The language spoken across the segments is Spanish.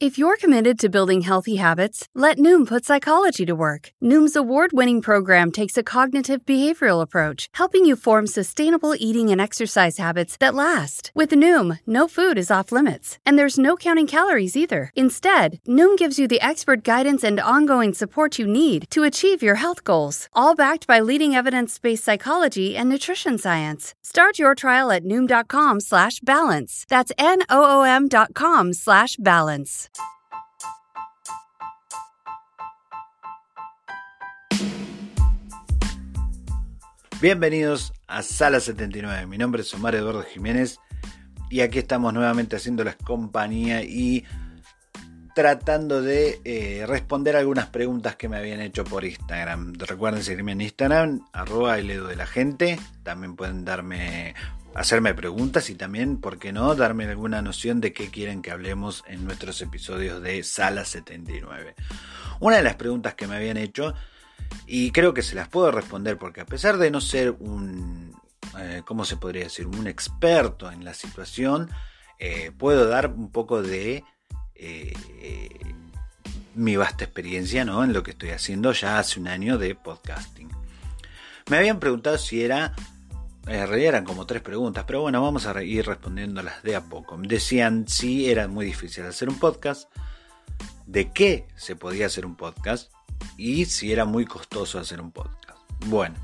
If you're committed to building healthy habits, let Noom put psychology to work. Noom's award winning program takes a cognitive behavioral approach, helping you form sustainable eating and exercise habits that last. With Noom, no food is off limits, and there's no counting calories either. Instead, Noom gives you the expert guidance and ongoing support you need to achieve your health goals, all backed by leading evidence-based psychology and nutrition science. Start your trial at noom.com slash balance. That's N-O-O-M dot com slash balance. Bienvenidos a Sala 79. Mi nombre es Omar Eduardo Jiménez y aquí estamos nuevamente haciendo la compañía y tratando de eh, responder algunas preguntas que me habían hecho por Instagram. Recuerden seguirme en Instagram, arroba el de la gente. También pueden darme, hacerme preguntas y también, ¿por qué no?, darme alguna noción de qué quieren que hablemos en nuestros episodios de Sala 79. Una de las preguntas que me habían hecho y creo que se las puedo responder porque a pesar de no ser un, eh, ¿cómo se podría decir? Un experto en la situación, eh, puedo dar un poco de eh, mi vasta experiencia ¿no? en lo que estoy haciendo ya hace un año de podcasting. Me habían preguntado si era, en realidad eran como tres preguntas, pero bueno, vamos a ir respondiéndolas de a poco. Decían si era muy difícil hacer un podcast, de qué se podía hacer un podcast y si era muy costoso hacer un podcast. Bueno,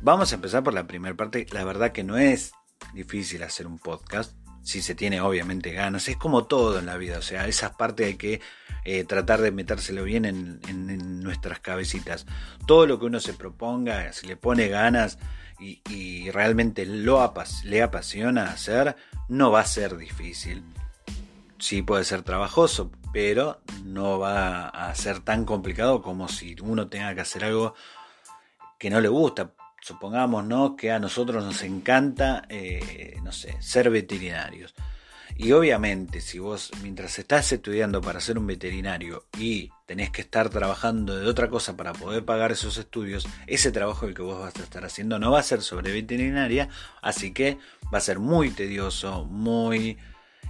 vamos a empezar por la primera parte. La verdad que no es difícil hacer un podcast, si se tiene obviamente ganas. Es como todo en la vida, o sea, esa parte hay que eh, tratar de metérselo bien en, nuestras cabecitas. Todo lo que uno se proponga, si le pone ganas y, realmente lo le apasiona hacer, no va a ser difícil. Sí puede ser trabajoso, pero no va a ser tan complicado como si uno tenga que hacer algo que no le gusta. Supongamos ¿no? que a nosotros nos encanta, eh, no sé, ser veterinarios. Y obviamente, si vos mientras estás estudiando para ser un veterinario y tenés que estar trabajando de otra cosa para poder pagar esos estudios, ese trabajo el que vos vas a estar haciendo no va a ser sobre veterinaria, así que va a ser muy tedioso, muy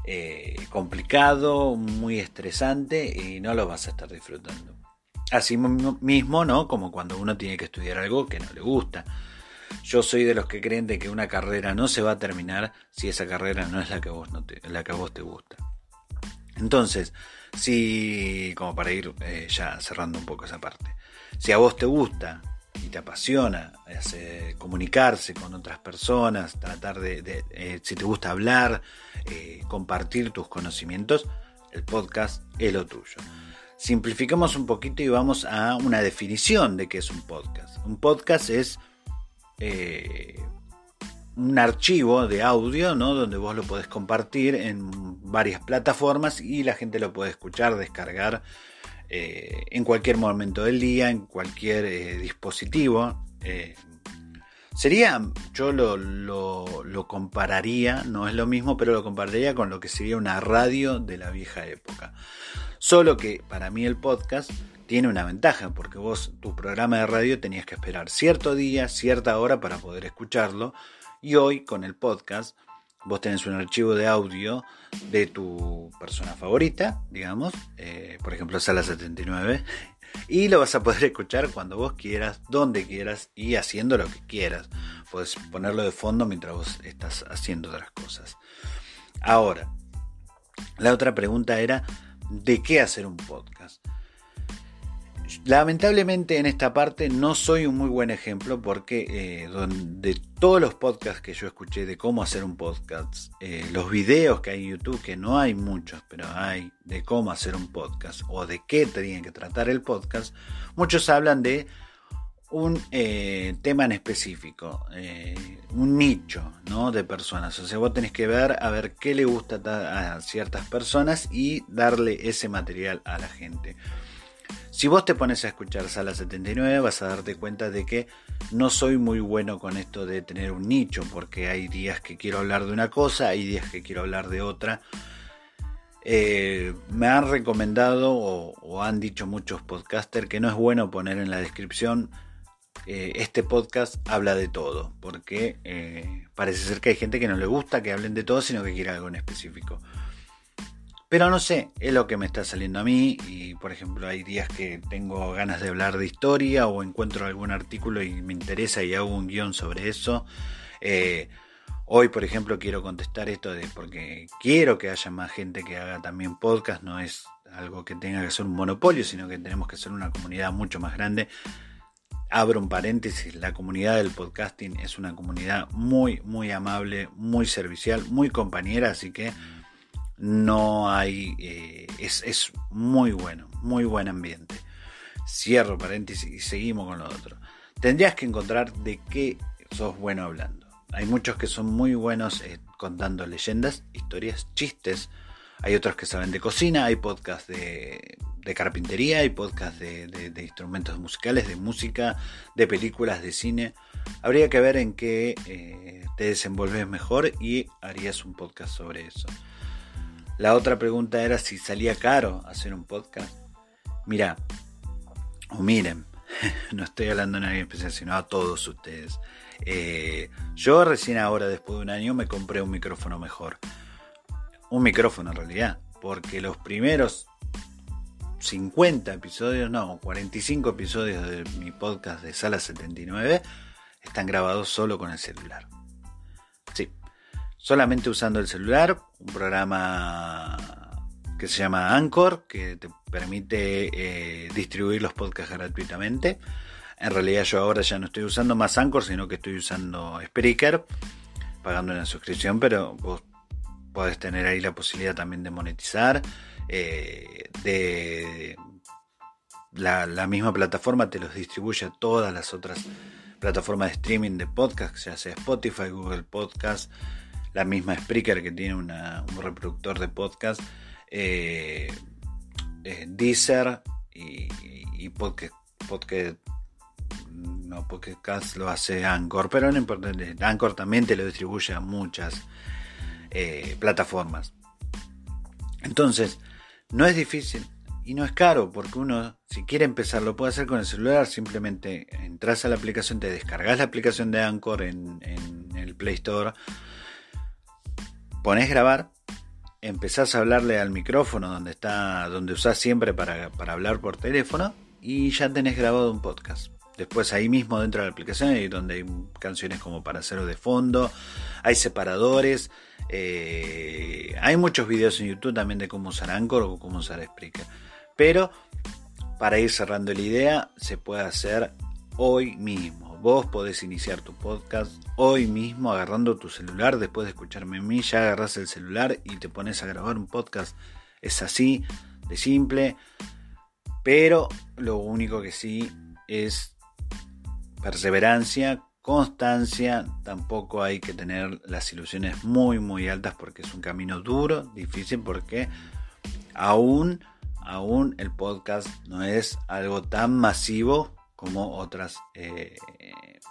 eh, complicado, muy estresante y no lo vas a estar disfrutando. Así mismo, ¿no? Como cuando uno tiene que estudiar algo que no le gusta. Yo soy de los que creen de que una carrera no se va a terminar si esa carrera no es la que, vos no te, la que a vos te gusta. Entonces, si, como para ir eh, ya cerrando un poco esa parte, si a vos te gusta y te apasiona comunicarse con otras personas, tratar de, eh, si te gusta hablar, eh, compartir tus conocimientos, el podcast es lo tuyo. Simplificamos un poquito y vamos a una definición de qué es un podcast. Un podcast es eh, un archivo de audio, ¿no? Donde vos lo podés compartir en varias plataformas y la gente lo puede escuchar, descargar eh, en cualquier momento del día, en cualquier eh, dispositivo. Sería, yo lo, lo, compararía, no es lo mismo, pero lo compararía con lo que sería una radio de la vieja época. Solo que para mí el podcast tiene una ventaja, porque vos tu programa de radio tenías que esperar cierto día, cierta hora para poder escucharlo, y hoy con el podcast vos tenés un archivo de audio de tu persona favorita, digamos, eh, por ejemplo Sala 79, y lo vas a poder escuchar cuando vos quieras, donde quieras y haciendo lo que quieras. Puedes ponerlo de fondo mientras vos estás haciendo otras cosas. Ahora, la otra pregunta era, ¿de qué hacer un podcast? Lamentablemente en esta parte no soy un muy buen ejemplo porque eh, de todos los podcasts que yo escuché de cómo hacer un podcast, eh, los videos que hay en YouTube, que no hay muchos, pero hay de cómo hacer un podcast o de qué tienen que tratar el podcast, muchos hablan de un eh, tema en específico, un nicho ¿no? de personas. O sea, vos tenés que ver a ver qué le gusta a ciertas personas y darle ese material a la gente. Si vos te pones a escuchar Sala 79 vas a darte cuenta de que no soy muy bueno con esto de tener un nicho, porque hay días que quiero hablar de una cosa, hay días que quiero hablar de otra. Eh, me han recomendado o, han dicho muchos podcasters que no es bueno poner en la descripción eh, este podcast habla de todo, porque eh, parece ser que hay gente que no le gusta que hablen de todo, sino que quiere algo en específico. Pero no sé, es lo que me está saliendo a mí y por ejemplo hay días que tengo ganas de hablar de historia o encuentro algún artículo y me interesa y hago un guion sobre eso. Eh, hoy por ejemplo quiero contestar esto de porque quiero que haya más gente que haga también podcast, no es algo que tenga que ser un monopolio, sino que tenemos que ser una comunidad mucho más grande. Abro un paréntesis, la comunidad del podcasting es una comunidad muy, muy amable, muy servicial, muy compañera, así que no hay, eh, es, muy bueno, muy buen ambiente. Cierro paréntesis y seguimos con lo otro. Tendrías que encontrar de qué sos bueno hablando. Hay muchos que son muy buenos eh, contando leyendas, historias, chistes. Hay otros que saben de cocina, hay podcasts de, carpintería, hay podcasts de, instrumentos musicales, de música, de películas, de cine. Habría que ver en qué eh, te desenvolves mejor y harías un podcast sobre eso. La otra pregunta era si salía caro hacer un podcast. Mira, o miren, no estoy hablando a nadie especial, sino a todos ustedes. Eh, yo recién ahora, después de un año, me compré un micrófono mejor. Un micrófono en realidad, porque los primeros 50 episodios, no, 45 episodios de mi podcast de Sala 79 están grabados solo con el celular solamente usando el celular, un programa que se llama Anchor, que te permite eh, distribuir los podcasts gratuitamente. En realidad yo ahora ya no estoy usando más Anchor, sino que estoy usando Spreaker, pagando una suscripción, pero vos podés tener ahí la posibilidad también de monetizar. Eh, de la, misma plataforma te los distribuye a todas las otras plataformas de streaming de podcast, ya sea Spotify, Google Podcast, la misma Spreaker que tiene un reproductor de podcast, eh, eh, Deezer y, podcast, podcast, no, podcast lo hace Anchor, pero no importa, Anchor también te lo distribuye a muchas eh, plataformas. Entonces, no es difícil y no es caro porque uno, si quiere empezar, lo puede hacer con el celular. Simplemente entras a la aplicación, te descargas la aplicación de Anchor en, en el Play Store pones grabar, empezás a hablarle al micrófono donde está, donde usás siempre para, hablar por teléfono y ya tenés grabado un podcast. Después ahí mismo dentro de la aplicación hay donde hay canciones como para hacerlo de fondo, hay separadores, eh, hay muchos videos en YouTube también de cómo usar Anchor o cómo usar Spreaker. Pero para ir cerrando la idea, se puede hacer hoy mismo. Vos podés iniciar tu podcast hoy mismo agarrando tu celular. Después de escucharme a mí, ya agarras el celular y te pones a grabar un podcast. Es así, de simple. Pero lo único que sí es perseverancia, constancia. Tampoco hay que tener las ilusiones muy, muy altas porque es un camino duro, difícil, porque aún, aún el podcast no es algo tan masivo como otras eh,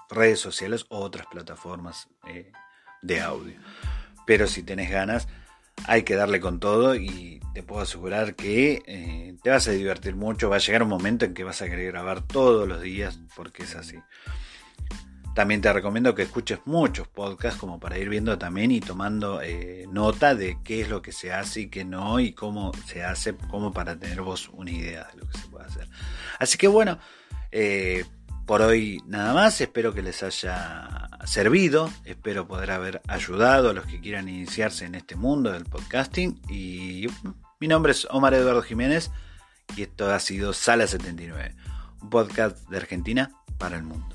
redes sociales o otras plataformas eh, de audio. Pero si tenés ganas, hay que darle con todo y te puedo asegurar que eh, te vas a divertir mucho. Va a llegar un momento en que vas a querer grabar todos los días porque es así. También te recomiendo que escuches muchos podcasts como para ir viendo también y tomando nota de qué es lo que se hace y qué no y cómo se hace, como para tener vos una idea de lo que se puede hacer. Así que bueno, eh, por hoy nada más, espero que les haya servido, espero poder haber ayudado a los que quieran iniciarse en este mundo del podcasting y mi nombre es Omar Eduardo Jiménez y esto ha sido Sala 79, un podcast de Argentina para el mundo.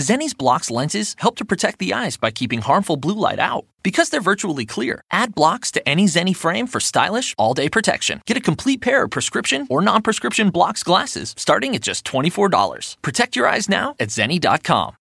Zenni's blocks lenses help to protect the eyes by keeping harmful blue light out. Because they're virtually clear, add blocks to any Zenni frame for stylish, all day protection. Get a complete pair of prescription or non prescription blocks glasses starting at just $24. Protect your eyes now at Zenni.com.